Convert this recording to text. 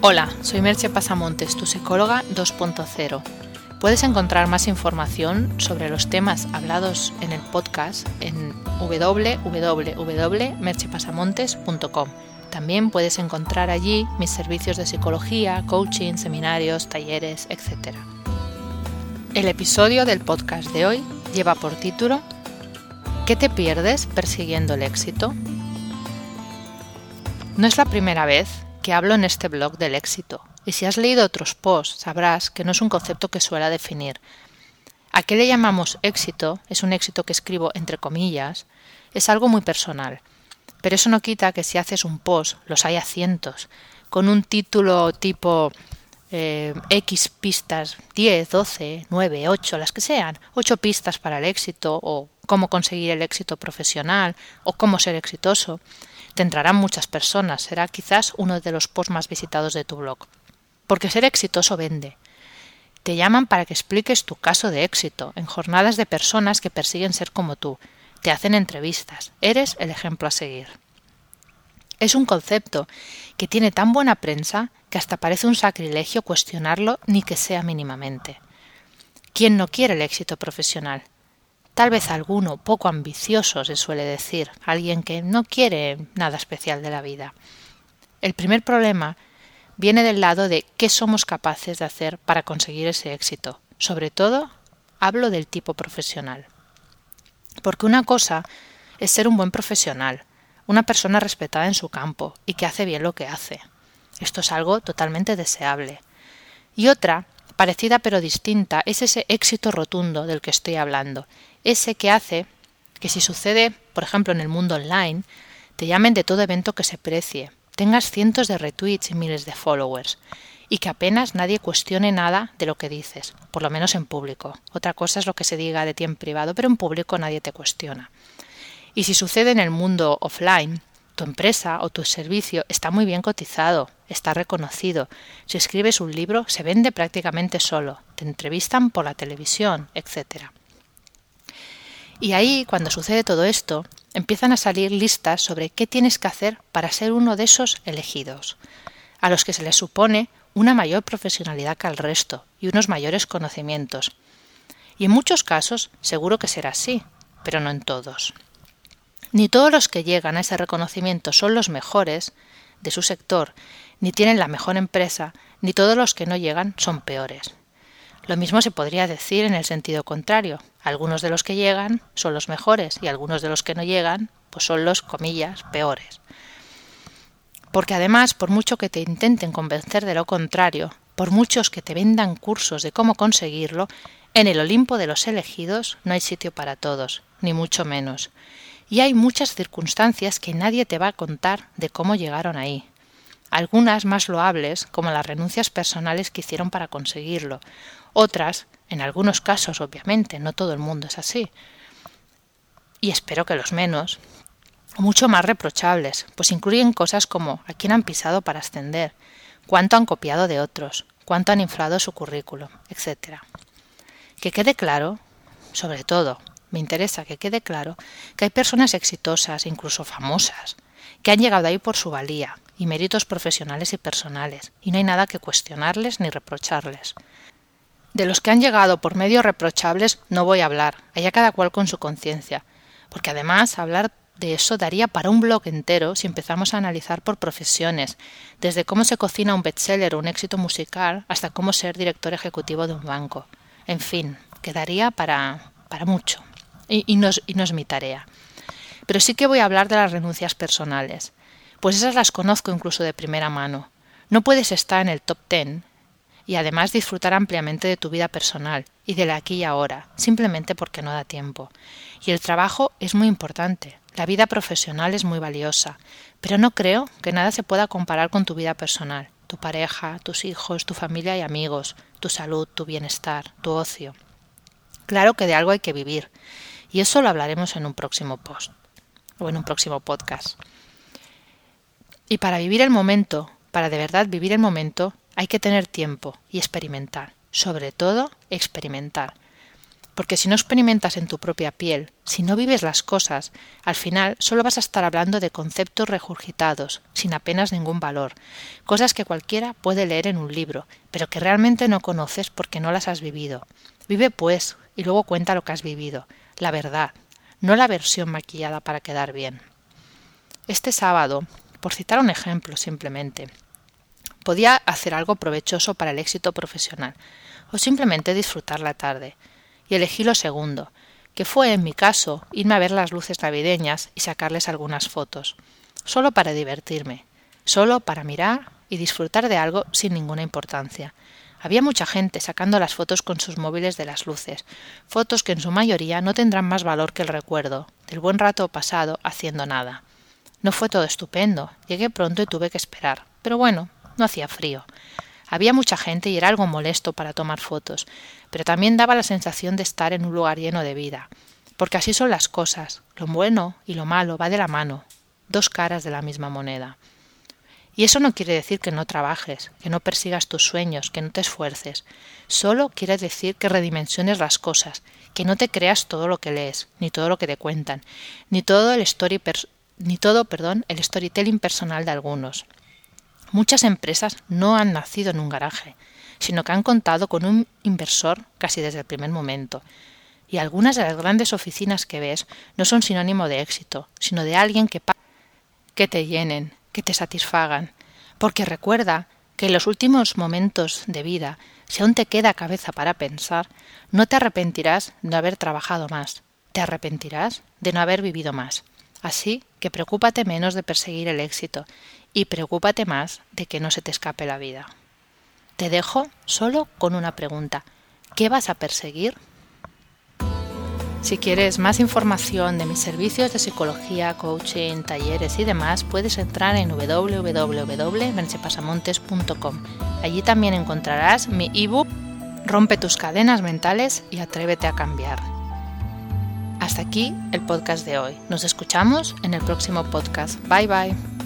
Hola, soy Merche Pasamontes, tu psicóloga 2.0. Puedes encontrar más información sobre los temas hablados en el podcast en www.merchepasamontes.com. También puedes encontrar allí mis servicios de psicología, coaching, seminarios, talleres, etc. El episodio del podcast de hoy lleva por título ¿Qué te pierdes persiguiendo el éxito? No es la primera vez que hablo en este blog del éxito, y si has leído otros posts sabrás que no es un concepto que suela definir. ¿A qué le llamamos éxito? Es un éxito que escribo entre comillas, es algo muy personal. Pero eso no quita que si haces un post, los hay a cientos, con un título tipo eh, X pistas, 10, 12, 9, 8, las que sean, 8 pistas para el éxito, o cómo conseguir el éxito profesional, o cómo ser exitoso, te entrarán muchas personas, será quizás uno de los posts más visitados de tu blog. Porque ser exitoso vende. Te llaman para que expliques tu caso de éxito en jornadas de personas que persiguen ser como tú. Te hacen entrevistas. Eres el ejemplo a seguir. Es un concepto que tiene tan buena prensa que hasta parece un sacrilegio cuestionarlo ni que sea mínimamente. ¿Quién no quiere el éxito profesional? Tal vez alguno poco ambicioso se suele decir, alguien que no quiere nada especial de la vida. El primer problema viene del lado de qué somos capaces de hacer para conseguir ese éxito. Sobre todo, hablo del tipo profesional. Porque una cosa es ser un buen profesional, una persona respetada en su campo y que hace bien lo que hace. Esto es algo totalmente deseable. Y otra, parecida pero distinta, es ese éxito rotundo del que estoy hablando, ese que hace que si sucede, por ejemplo, en el mundo online, te llamen de todo evento que se precie, tengas cientos de retweets y miles de followers, y que apenas nadie cuestione nada de lo que dices, por lo menos en público. Otra cosa es lo que se diga de ti en privado, pero en público nadie te cuestiona. Y si sucede en el mundo offline, tu empresa o tu servicio está muy bien cotizado, está reconocido. Si escribes un libro, se vende prácticamente solo, te entrevistan por la televisión, etc. Y ahí, cuando sucede todo esto, empiezan a salir listas sobre qué tienes que hacer para ser uno de esos elegidos, a los que se les supone una mayor profesionalidad que al resto y unos mayores conocimientos. Y en muchos casos seguro que será así, pero no en todos. Ni todos los que llegan a ese reconocimiento son los mejores de su sector, ni tienen la mejor empresa, ni todos los que no llegan son peores. Lo mismo se podría decir en el sentido contrario. Algunos de los que llegan son los mejores y algunos de los que no llegan pues son los, comillas, peores. Porque además, por mucho que te intenten convencer de lo contrario, por muchos que te vendan cursos de cómo conseguirlo, en el Olimpo de los elegidos no hay sitio para todos, ni mucho menos. Y hay muchas circunstancias que nadie te va a contar de cómo llegaron ahí. Algunas más loables, como las renuncias personales que hicieron para conseguirlo, otras, en algunos casos, obviamente, no todo el mundo es así. Y espero que los menos, mucho más reprochables, pues incluyen cosas como a quién han pisado para ascender, cuánto han copiado de otros, cuánto han inflado su currículum, etc. Que quede claro, sobre todo, me interesa que quede claro que hay personas exitosas, incluso famosas, que han llegado ahí por su valía y méritos profesionales y personales, y no hay nada que cuestionarles ni reprocharles. De los que han llegado por medios reprochables no voy a hablar, allá cada cual con su conciencia, porque además hablar de eso daría para un blog entero si empezamos a analizar por profesiones, desde cómo se cocina un bestseller o un éxito musical hasta cómo ser director ejecutivo de un banco. En fin, quedaría para, para mucho. Y, y, no, es mi tarea. Pero sí que voy a hablar de las renuncias personales, pues esas las conozco incluso de primera mano. No puedes estar en el top ten y además disfrutar ampliamente de tu vida personal y de la aquí y ahora, simplemente porque no da tiempo. Y el trabajo es muy importante, la vida profesional es muy valiosa, pero no creo que nada se pueda comparar con tu vida personal, tu pareja, tus hijos, tu familia y amigos, tu salud, tu bienestar, tu ocio. Claro que de algo hay que vivir, y eso lo hablaremos en un próximo post o en un próximo podcast. Y para vivir el momento, para de verdad vivir el momento, hay que tener tiempo y experimentar, sobre todo experimentar. porque si no experimentas en tu propia piel, si no vives las cosas, al final solo vas a estar hablando de conceptos regurgitados, sin apenas ningún valor, cosas que cualquiera puede leer en un libro, pero que realmente no conoces porque no las has vivido. Vive pues, y luego cuenta lo que has vivido, la verdad, no la versión maquillada para quedar bien. Este sábado, por citar un ejemplo simplemente, podía hacer algo provechoso para el éxito profesional, o simplemente disfrutar la tarde y elegí lo segundo, que fue, en mi caso, irme a ver las luces navideñas y sacarles algunas fotos, solo para divertirme, solo para mirar y disfrutar de algo sin ninguna importancia. Había mucha gente sacando las fotos con sus móviles de las luces, fotos que en su mayoría no tendrán más valor que el recuerdo del buen rato pasado haciendo nada. No fue todo estupendo, llegué pronto y tuve que esperar, pero bueno, no hacía frío. Había mucha gente y era algo molesto para tomar fotos, pero también daba la sensación de estar en un lugar lleno de vida. Porque así son las cosas, lo bueno y lo malo va de la mano, dos caras de la misma moneda. Y eso no quiere decir que no trabajes, que no persigas tus sueños, que no te esfuerces. Solo quiere decir que redimensiones las cosas, que no te creas todo lo que lees, ni todo lo que te cuentan, ni todo el story ni todo, perdón, el storytelling personal de algunos. Muchas empresas no han nacido en un garaje, sino que han contado con un inversor casi desde el primer momento. Y algunas de las grandes oficinas que ves no son sinónimo de éxito, sino de alguien que que te llenen, que te satisfagan. Porque recuerda que en los últimos momentos de vida, si aún te queda cabeza para pensar, no te arrepentirás de no haber trabajado más, te arrepentirás de no haber vivido más. Así que preocúpate menos de perseguir el éxito y preocúpate más de que no se te escape la vida. Te dejo solo con una pregunta. ¿Qué vas a perseguir? Si quieres más información de mis servicios de psicología, coaching, talleres y demás, puedes entrar en www.mercepasamontes.com. Allí también encontrarás mi ebook Rompe tus cadenas mentales y atrévete a cambiar. Hasta aquí el podcast de hoy. Nos escuchamos en el próximo podcast. Bye bye.